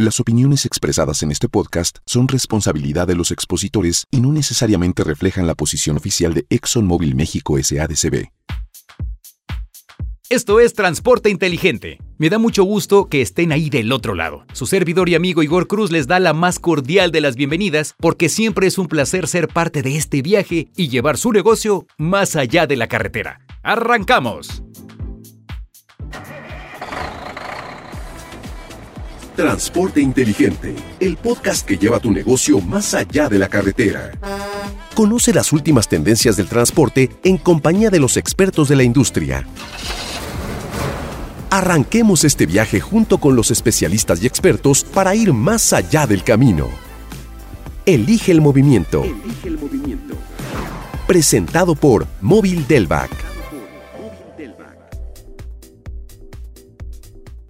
Las opiniones expresadas en este podcast son responsabilidad de los expositores y no necesariamente reflejan la posición oficial de ExxonMobil México SADCB. Esto es Transporte Inteligente. Me da mucho gusto que estén ahí del otro lado. Su servidor y amigo Igor Cruz les da la más cordial de las bienvenidas porque siempre es un placer ser parte de este viaje y llevar su negocio más allá de la carretera. ¡Arrancamos! Transporte Inteligente, el podcast que lleva tu negocio más allá de la carretera. Conoce las últimas tendencias del transporte en compañía de los expertos de la industria. Arranquemos este viaje junto con los especialistas y expertos para ir más allá del camino. Elige el movimiento. Elige el movimiento. Presentado por Móvil Delvac.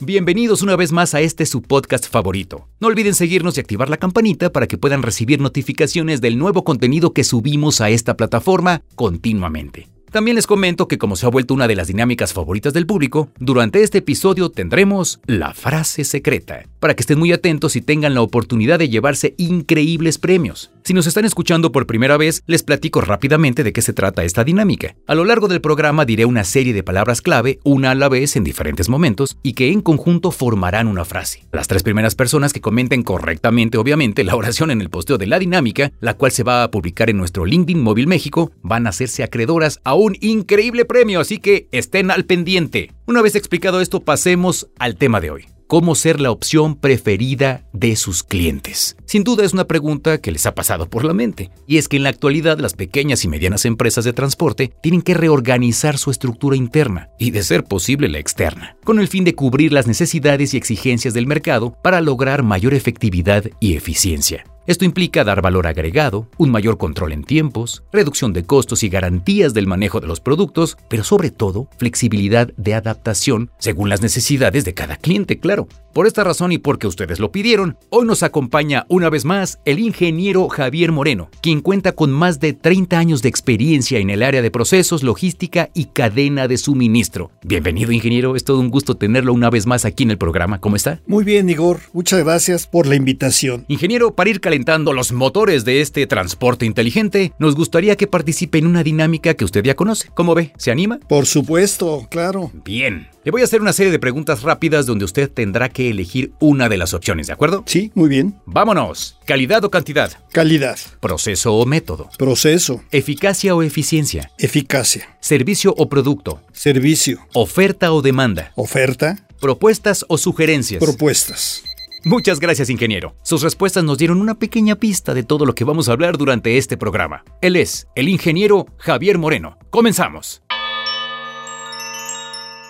Bienvenidos una vez más a este su podcast favorito. No olviden seguirnos y activar la campanita para que puedan recibir notificaciones del nuevo contenido que subimos a esta plataforma continuamente. También les comento que como se ha vuelto una de las dinámicas favoritas del público, durante este episodio tendremos la frase secreta, para que estén muy atentos y tengan la oportunidad de llevarse increíbles premios. Si nos están escuchando por primera vez, les platico rápidamente de qué se trata esta dinámica. A lo largo del programa diré una serie de palabras clave, una a la vez en diferentes momentos, y que en conjunto formarán una frase. Las tres primeras personas que comenten correctamente, obviamente, la oración en el posteo de la dinámica, la cual se va a publicar en nuestro LinkedIn Móvil México, van a hacerse acreedoras a un increíble premio, así que estén al pendiente. Una vez explicado esto, pasemos al tema de hoy cómo ser la opción preferida de sus clientes. Sin duda es una pregunta que les ha pasado por la mente, y es que en la actualidad las pequeñas y medianas empresas de transporte tienen que reorganizar su estructura interna y, de ser posible, la externa, con el fin de cubrir las necesidades y exigencias del mercado para lograr mayor efectividad y eficiencia. Esto implica dar valor agregado, un mayor control en tiempos, reducción de costos y garantías del manejo de los productos, pero sobre todo flexibilidad de adaptación según las necesidades de cada cliente, claro. Por esta razón y porque ustedes lo pidieron, hoy nos acompaña una vez más el ingeniero Javier Moreno, quien cuenta con más de 30 años de experiencia en el área de procesos, logística y cadena de suministro. Bienvenido ingeniero, es todo un gusto tenerlo una vez más aquí en el programa. ¿Cómo está? Muy bien, Igor. Muchas gracias por la invitación. Ingeniero, para ir calentando los motores de este transporte inteligente, nos gustaría que participe en una dinámica que usted ya conoce. ¿Cómo ve? ¿Se anima? Por supuesto, claro. Bien. Le voy a hacer una serie de preguntas rápidas donde usted tendrá que elegir una de las opciones, ¿de acuerdo? Sí, muy bien. Vámonos. ¿Calidad o cantidad? Calidad. ¿Proceso o método? Proceso. ¿Eficacia o eficiencia? Eficacia. ¿Servicio o producto? Servicio. ¿Oferta o demanda? Oferta. ¿Propuestas o sugerencias? Propuestas. Muchas gracias, ingeniero. Sus respuestas nos dieron una pequeña pista de todo lo que vamos a hablar durante este programa. Él es el ingeniero Javier Moreno. Comenzamos.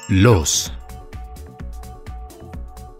Los.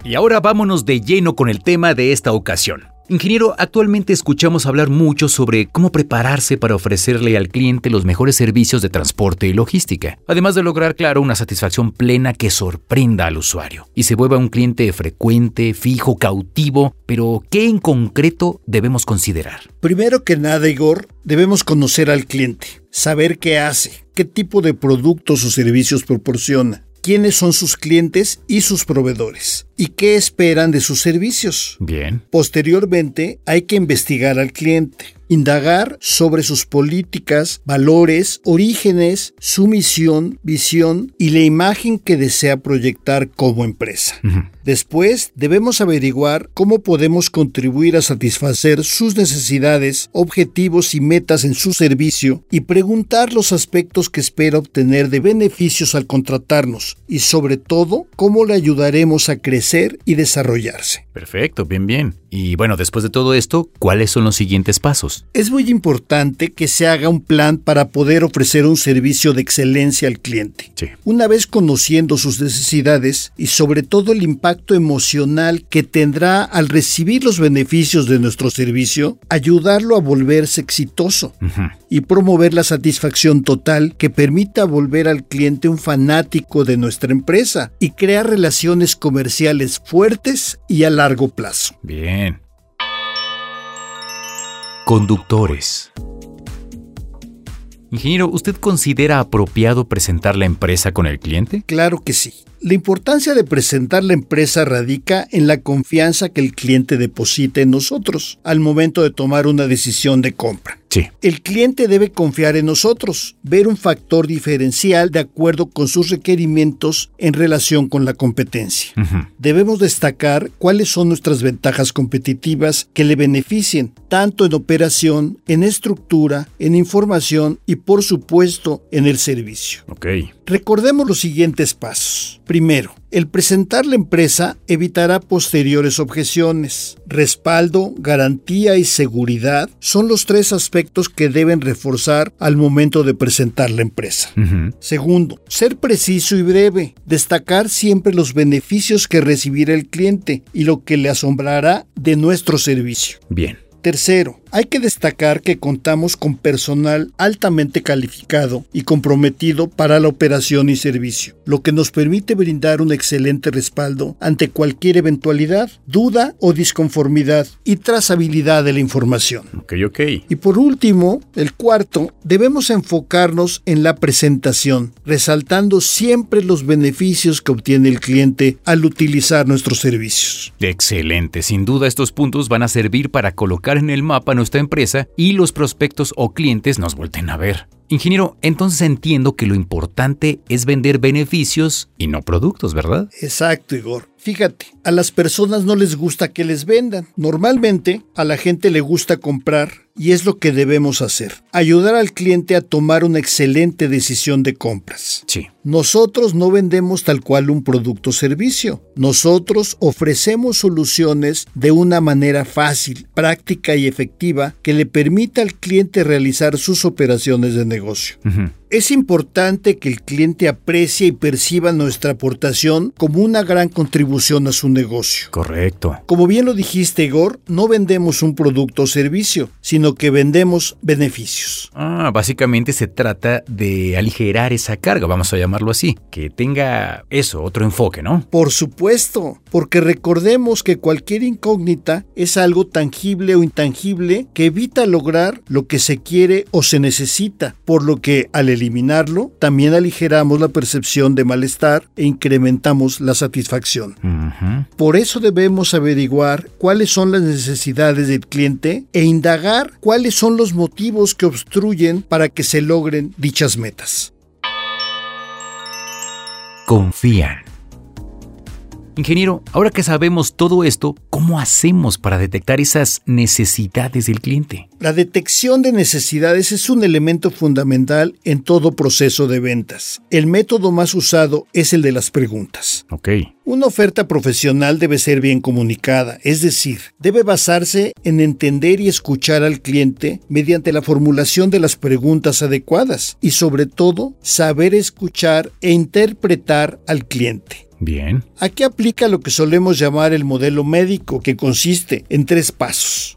Y ahora vámonos de lleno con el tema de esta ocasión. Ingeniero, actualmente escuchamos hablar mucho sobre cómo prepararse para ofrecerle al cliente los mejores servicios de transporte y logística, además de lograr, claro, una satisfacción plena que sorprenda al usuario y se vuelva un cliente frecuente, fijo, cautivo, pero ¿qué en concreto debemos considerar? Primero que nada, Igor, debemos conocer al cliente, saber qué hace, qué tipo de productos o servicios proporciona quiénes son sus clientes y sus proveedores y qué esperan de sus servicios. Bien. Posteriormente, hay que investigar al cliente, indagar sobre sus políticas, valores, orígenes, su misión, visión y la imagen que desea proyectar como empresa. Después, debemos averiguar cómo podemos contribuir a satisfacer sus necesidades, objetivos y metas en su servicio y preguntar los aspectos que espera obtener de beneficios al contratarnos y sobre todo cómo le ayudaremos a crecer y desarrollarse. Perfecto, bien, bien. Y bueno, después de todo esto, ¿cuáles son los siguientes pasos? Es muy importante que se haga un plan para poder ofrecer un servicio de excelencia al cliente. Sí. Una vez conociendo sus necesidades y sobre todo el impacto emocional que tendrá al recibir los beneficios de nuestro servicio, ayudarlo a volverse exitoso y promover la satisfacción total que permita volver al cliente un fanático de nuestra empresa y crear relaciones comerciales fuertes y a largo plazo. Bien. Conductores. Ingeniero, ¿usted considera apropiado presentar la empresa con el cliente? Claro que sí. La importancia de presentar la empresa radica en la confianza que el cliente deposita en nosotros al momento de tomar una decisión de compra. Sí. El cliente debe confiar en nosotros, ver un factor diferencial de acuerdo con sus requerimientos en relación con la competencia. Debemos destacar cuáles son nuestras ventajas competitivas que le beneficien, tanto en operación, en estructura, en información y por supuesto en el servicio. Ok. Recordemos los siguientes pasos. Primero, el presentar la empresa evitará posteriores objeciones. Respaldo, garantía y seguridad son los tres aspectos que deben reforzar al momento de presentar la empresa. Segundo, ser preciso y breve. Destacar siempre los beneficios que recibirá el cliente y lo que le asombrará de nuestro servicio. Bien. Tercero, hay que destacar que contamos con personal altamente calificado y comprometido para la operación y servicio, lo que nos permite brindar un excelente respaldo ante cualquier eventualidad, duda o disconformidad y trazabilidad de la información. Ok, ok. Y por último, el cuarto, debemos enfocarnos en la presentación, resaltando siempre los beneficios que obtiene el cliente al utilizar nuestros servicios. Excelente. Sin duda estos puntos van a servir para colocar en el mapa nuestra empresa y los prospectos o clientes nos vuelten a ver. Ingeniero, entonces entiendo que lo importante es vender beneficios y no productos, ¿verdad? Exacto, Igor. Fíjate, a las personas no les gusta que les vendan. Normalmente a la gente le gusta comprar y es lo que debemos hacer. Ayudar al cliente a tomar una excelente decisión de compras. Sí. Nosotros no vendemos tal cual un producto o servicio. Nosotros ofrecemos soluciones de una manera fácil, práctica y efectiva que le permita al cliente realizar sus operaciones de negocio negocio. Es importante que el cliente aprecie y perciba nuestra aportación como una gran contribución a su negocio. Correcto. Como bien lo dijiste, Igor, no vendemos un producto o servicio, sino que vendemos beneficios. Ah, básicamente se trata de aligerar esa carga, vamos a llamarlo así, que tenga eso, otro enfoque, ¿no? Por supuesto, porque recordemos que cualquier incógnita es algo tangible o intangible que evita lograr lo que se quiere o se necesita, por lo que al eliminarlo, también aligeramos la percepción de malestar e incrementamos la satisfacción. Por eso debemos averiguar cuáles son las necesidades del cliente e indagar cuáles son los motivos que obstruyen para que se logren dichas metas. Confían. Ingeniero, ahora que sabemos todo esto, ¿cómo hacemos para detectar esas necesidades del cliente? La detección de necesidades es un elemento fundamental en todo proceso de ventas. El método más usado es el de las preguntas. Ok. Una oferta profesional debe ser bien comunicada, es decir, debe basarse en entender y escuchar al cliente mediante la formulación de las preguntas adecuadas y sobre todo saber escuchar e interpretar al cliente. Bien. Aquí aplica lo que solemos llamar el modelo médico, que consiste en tres pasos.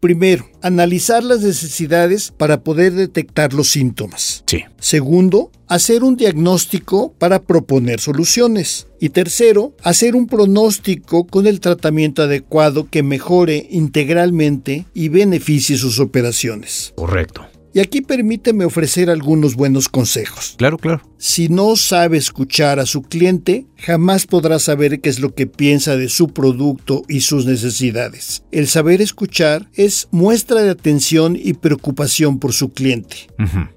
Primero, analizar las necesidades para poder detectar los síntomas. Sí. Segundo, hacer un diagnóstico para proponer soluciones. Y tercero, hacer un pronóstico con el tratamiento adecuado que mejore integralmente y beneficie sus operaciones. Correcto. Y aquí permíteme ofrecer algunos buenos consejos. Claro, claro. Si no sabe escuchar a su cliente, jamás podrá saber qué es lo que piensa de su producto y sus necesidades. El saber escuchar es muestra de atención y preocupación por su cliente.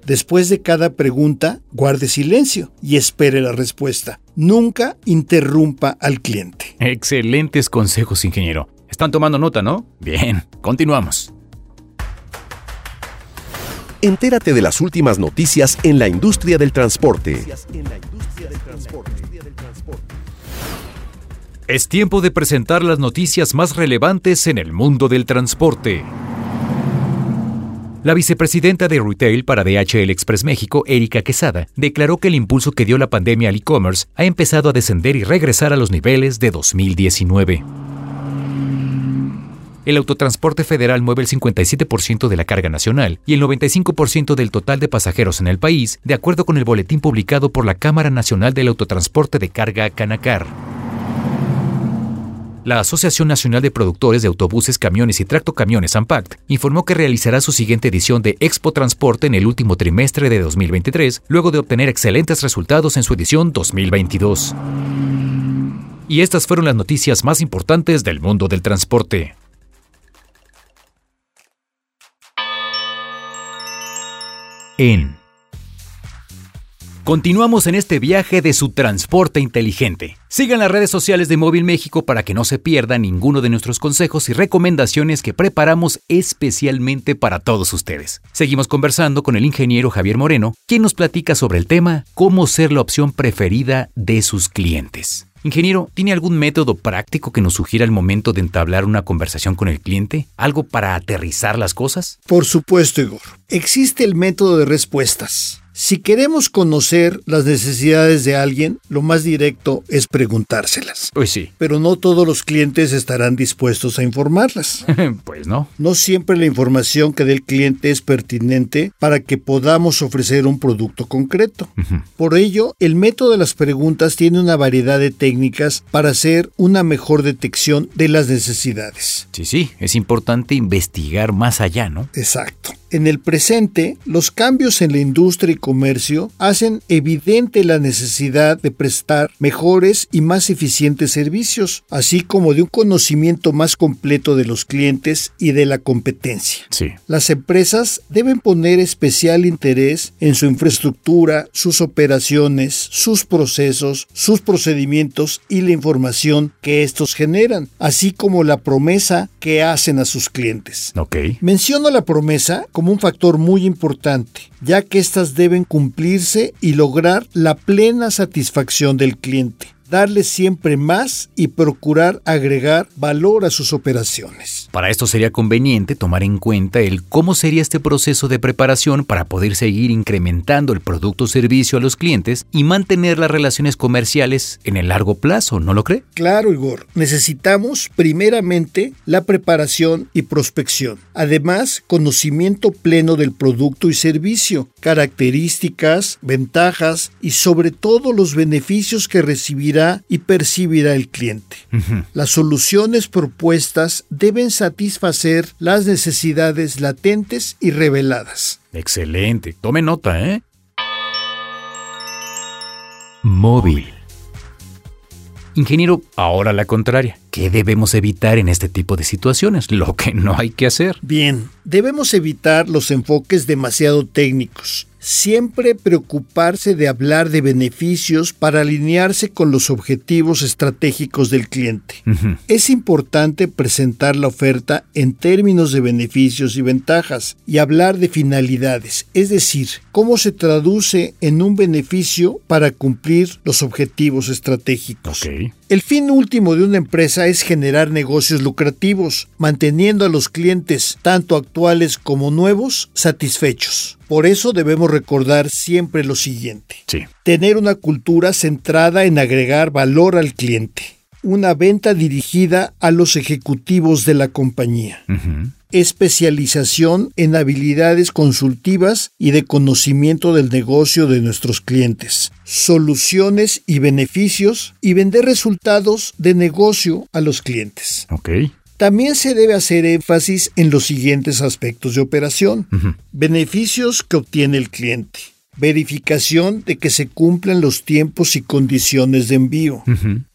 Después de cada pregunta, guarde silencio y espere la respuesta. Nunca interrumpa al cliente. Excelentes consejos, ingeniero. Están tomando nota, ¿no? Bien, continuamos. Entérate de las últimas noticias en la industria del transporte. Es tiempo de presentar las noticias más relevantes en el mundo del transporte. La vicepresidenta de Retail para DHL Express México, Erika Quesada, declaró que el impulso que dio la pandemia al e-commerce ha empezado a descender y regresar a los niveles de 2019. El autotransporte federal mueve el 57% de la carga nacional y el 95% del total de pasajeros en el país, de acuerdo con el boletín publicado por la Cámara Nacional del Autotransporte de Carga Canacar. La Asociación Nacional de Productores de Autobuses, Camiones y Tractocamiones AMPACT informó que realizará su siguiente edición de Expo Transporte en el último trimestre de 2023, luego de obtener excelentes resultados en su edición 2022. Y estas fueron las noticias más importantes del mundo del transporte. En Continuamos en este viaje de su transporte inteligente. Sigan las redes sociales de Móvil México para que no se pierda ninguno de nuestros consejos y recomendaciones que preparamos especialmente para todos ustedes. Seguimos conversando con el ingeniero Javier Moreno, quien nos platica sobre el tema cómo ser la opción preferida de sus clientes. Ingeniero, ¿tiene algún método práctico que nos sugiera el momento de entablar una conversación con el cliente? ¿Algo para aterrizar las cosas? Por supuesto, Igor. Existe el método de respuestas. Si queremos conocer las necesidades de alguien, lo más directo es preguntárselas. Pues sí. Pero no todos los clientes estarán dispuestos a informarlas. pues no. No siempre la información que dé el cliente es pertinente para que podamos ofrecer un producto concreto. Por ello, el método de las preguntas tiene una variedad de técnicas para hacer una mejor detección de las necesidades. Sí, sí, es importante investigar más allá, ¿no? Exacto. En el presente, los cambios en la industria y comercio hacen evidente la necesidad de prestar mejores y más eficientes servicios, así como de un conocimiento más completo de los clientes y de la competencia. Sí. Las empresas deben poner especial interés en su infraestructura, sus operaciones, sus procesos, sus procedimientos y la información que estos generan, así como la promesa que hacen a sus clientes. Ok. Menciono la promesa como un factor muy importante, ya que éstas deben cumplirse y lograr la plena satisfacción del cliente darle siempre más y procurar agregar valor a sus operaciones. Para esto sería conveniente tomar en cuenta el cómo sería este proceso de preparación para poder seguir incrementando el producto o servicio a los clientes y mantener las relaciones comerciales en el largo plazo, ¿no lo cree? Claro, Igor. Necesitamos primeramente la preparación y prospección. Además, conocimiento pleno del producto y servicio, características, ventajas y sobre todo los beneficios que recibirá y percibirá el cliente. Las soluciones propuestas deben satisfacer las necesidades latentes y reveladas. Excelente. Tome nota, ¿eh? Móvil. Ingeniero, ahora la contraria. ¿Qué debemos evitar en este tipo de situaciones? Lo que no hay que hacer. Bien, debemos evitar los enfoques demasiado técnicos. Siempre preocuparse de hablar de beneficios para alinearse con los objetivos estratégicos del cliente. Es importante presentar la oferta en términos de beneficios y ventajas y hablar de finalidades, es decir, cómo se traduce en un beneficio para cumplir los objetivos estratégicos. El fin último de una empresa es generar negocios lucrativos, manteniendo a los clientes, tanto actuales como nuevos, satisfechos. Por eso debemos recordar siempre lo siguiente. Sí. Tener una cultura centrada en agregar valor al cliente. Una venta dirigida a los ejecutivos de la compañía. Especialización en habilidades consultivas y de conocimiento del negocio de nuestros clientes. Soluciones y beneficios y vender resultados de negocio a los clientes. Ok. También se debe hacer énfasis en los siguientes aspectos de operación. Beneficios que obtiene el cliente. Verificación de que se cumplan los tiempos y condiciones de envío.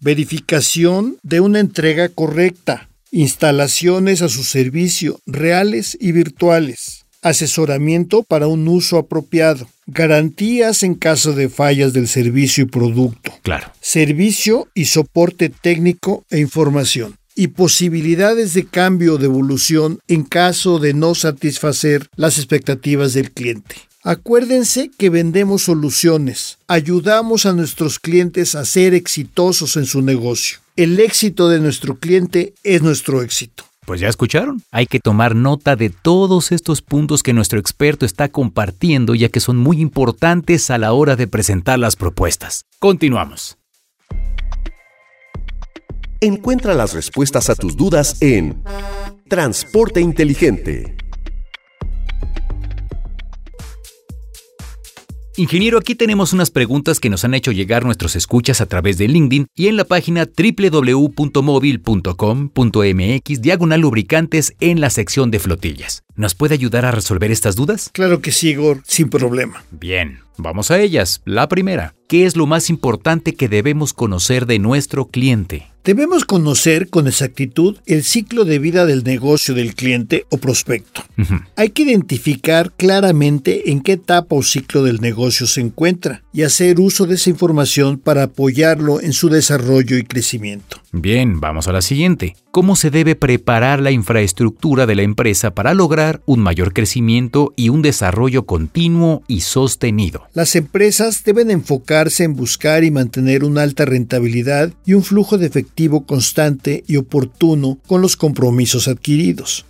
Verificación de una entrega correcta. Instalaciones a su servicio reales y virtuales. Asesoramiento para un uso apropiado. Garantías en caso de fallas del servicio y producto Claro. servicio y soporte técnico e información, y posibilidades de cambio o de evolución en caso de no satisfacer las expectativas del cliente. Acuérdense que vendemos soluciones, ayudamos a nuestros clientes a ser exitosos en su negocio. El éxito de nuestro cliente es nuestro éxito. Pues ya escucharon. Hay que tomar nota de todos estos puntos que nuestro experto está compartiendo ya que son muy importantes a la hora de presentar las propuestas. Continuamos. Encuentra las respuestas a tus dudas en Transporte Inteligente. Ingeniero, aquí tenemos unas preguntas que nos han hecho llegar nuestros escuchas a través de LinkedIn y en la página www.móvil.com.mx diagonal lubricantes en la sección de flotillas. ¿Nos puede ayudar a resolver estas dudas? Claro que sí, Igor, sin problema. Bien, vamos a ellas. La primera, ¿qué es lo más importante que debemos conocer de nuestro cliente? Debemos conocer con exactitud el ciclo de vida del negocio del cliente o prospecto. Hay que identificar claramente en qué etapa o ciclo del negocio se encuentra y hacer uso de esa información para apoyarlo en su desarrollo y crecimiento. Bien, vamos a la siguiente. ¿Cómo se debe preparar la infraestructura de la empresa para lograr un mayor crecimiento y un desarrollo continuo y sostenido? Las empresas deben enfocarse en buscar y mantener una alta rentabilidad y un flujo de efectivo constante y oportuno con los compromisos adquiridos.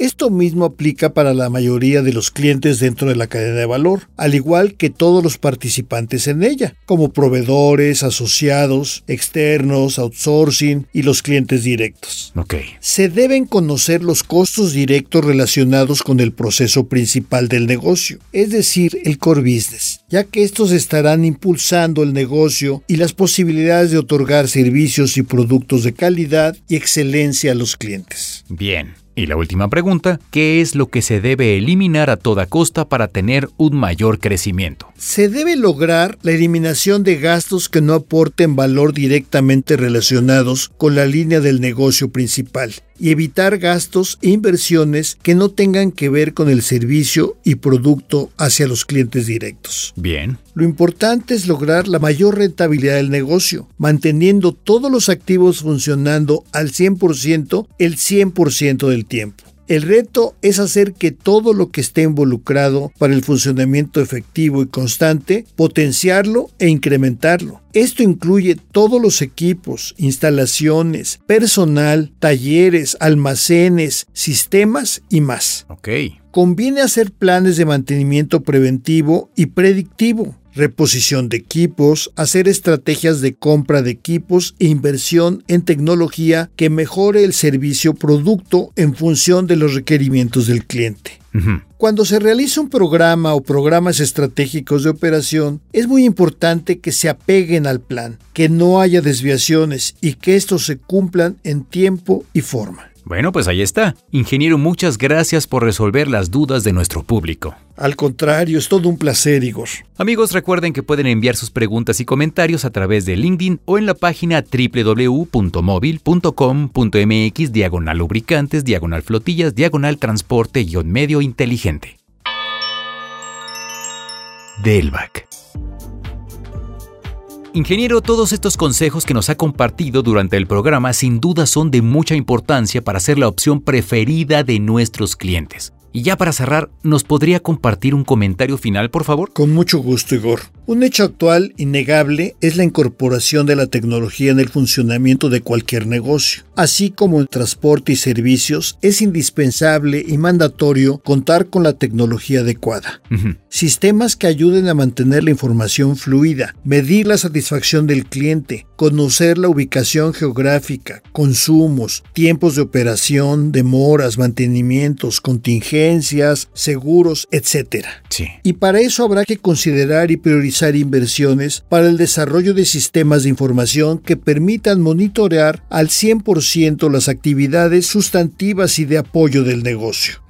Esto mismo aplica para la mayoría de los clientes dentro de la cadena de valor, al igual que todos los participantes en ella, como proveedores, asociados, externos, outsourcing y los clientes directos. Se deben conocer los costos directos relacionados con el proceso principal del negocio, es decir, el core business, ya que estos estarán impulsando el negocio y las posibilidades de otorgar servicios y productos de calidad y excelencia a los clientes. Bien. Y la última pregunta, ¿qué es lo que se debe eliminar a toda costa para tener un mayor crecimiento? Se debe lograr la eliminación de gastos que no aporten valor directamente relacionados con la línea del negocio principal y evitar gastos e inversiones que no tengan que ver con el servicio y producto hacia los clientes directos. Bien. Lo importante es lograr la mayor rentabilidad del negocio, manteniendo todos los activos funcionando al 100% el 100% del tiempo. El reto es hacer que todo lo que esté involucrado para el funcionamiento efectivo y constante, potenciarlo e incrementarlo. Esto incluye todos los equipos, instalaciones, personal, talleres, almacenes, sistemas y más. Ok. Conviene hacer planes de mantenimiento preventivo y predictivo reposición de equipos, hacer estrategias de compra de equipos e inversión en tecnología que mejore el servicio producto en función de los requerimientos del cliente. Cuando se realiza un programa o programas estratégicos de operación, es muy importante que se apeguen al plan, que no haya desviaciones y que estos se cumplan en tiempo y forma. Bueno, pues ahí está. Ingeniero, muchas gracias por resolver las dudas de nuestro público. Al contrario, es todo un placer, Igor. Amigos, recuerden que pueden enviar sus preguntas y comentarios a través de LinkedIn o en la página www.móvil.com.mx diagonal lubricantes, diagonal flotillas, diagonal transporte medio inteligente. Delvac. Ingeniero, todos estos consejos que nos ha compartido durante el programa sin duda son de mucha importancia para ser la opción preferida de nuestros clientes. Y ya para cerrar, ¿nos podría compartir un comentario final, por favor? Con mucho gusto, Igor. Un hecho actual innegable es la incorporación de la tecnología en el funcionamiento de cualquier negocio. Así como en transporte y servicios, es indispensable y mandatorio contar con la tecnología adecuada. Sistemas que ayuden a mantener la información fluida, medir la satisfacción del cliente, conocer la ubicación geográfica, consumos, tiempos de operación, demoras, mantenimientos, contingencias, seguros, etc. Y para eso habrá que considerar y priorizar inversiones para el desarrollo de sistemas de información que permitan monitorear al 100% las actividades sustantivas y de apoyo del negocio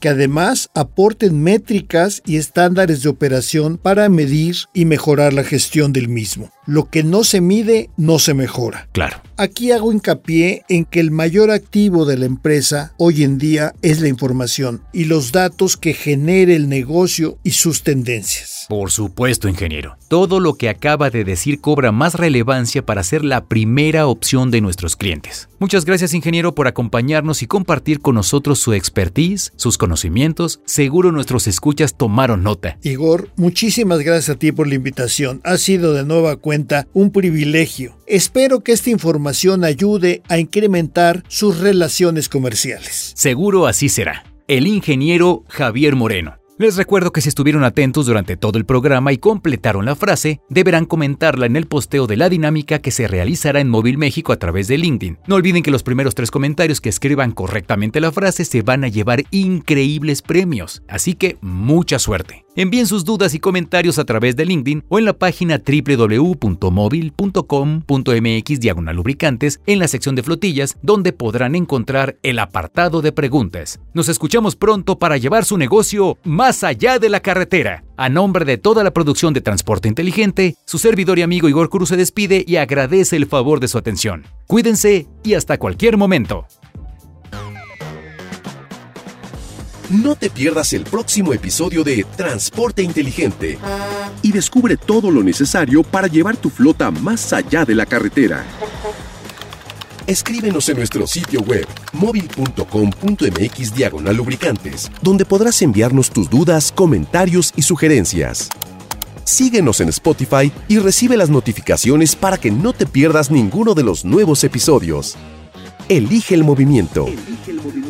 que además aporten métricas y estándares de operación para medir y mejorar la gestión del mismo. Lo que no se mide no se mejora. Claro. Aquí hago hincapié en que el mayor activo de la empresa hoy en día es la información y los datos que genere el negocio y sus tendencias. Por supuesto, ingeniero. Todo lo que acaba de decir cobra más relevancia para ser la primera opción de nuestros clientes. Muchas gracias, ingeniero, por acompañarnos y compartir con nosotros su expertise, sus conocimientos. Seguro nuestros escuchas tomaron nota. Igor, muchísimas gracias a ti por la invitación. Ha sido de nueva cuenta un privilegio. Espero que esta información ayude a incrementar sus relaciones comerciales. Seguro así será. El ingeniero Javier Moreno. Les recuerdo que si estuvieron atentos durante todo el programa y completaron la frase, deberán comentarla en el posteo de la dinámica que se realizará en Móvil México a través de LinkedIn. No olviden que los primeros tres comentarios que escriban correctamente la frase se van a llevar increíbles premios, así que mucha suerte. Envíen sus dudas y comentarios a través de LinkedIn o en la página www.mobil.com.mx lubricantes en la sección de flotillas donde podrán encontrar el apartado de preguntas. Nos escuchamos pronto para llevar su negocio más allá de la carretera. A nombre de toda la producción de Transporte Inteligente, su servidor y amigo Igor Cruz se despide y agradece el favor de su atención. Cuídense y hasta cualquier momento. No te pierdas el próximo episodio de Transporte Inteligente y descubre todo lo necesario para llevar tu flota más allá de la carretera. Escríbenos en nuestro sitio web móvil.com.mx diagonal lubricantes, donde podrás enviarnos tus dudas, comentarios y sugerencias. Síguenos en Spotify y recibe las notificaciones para que no te pierdas ninguno de los nuevos episodios. Elige el movimiento. Elige el movimiento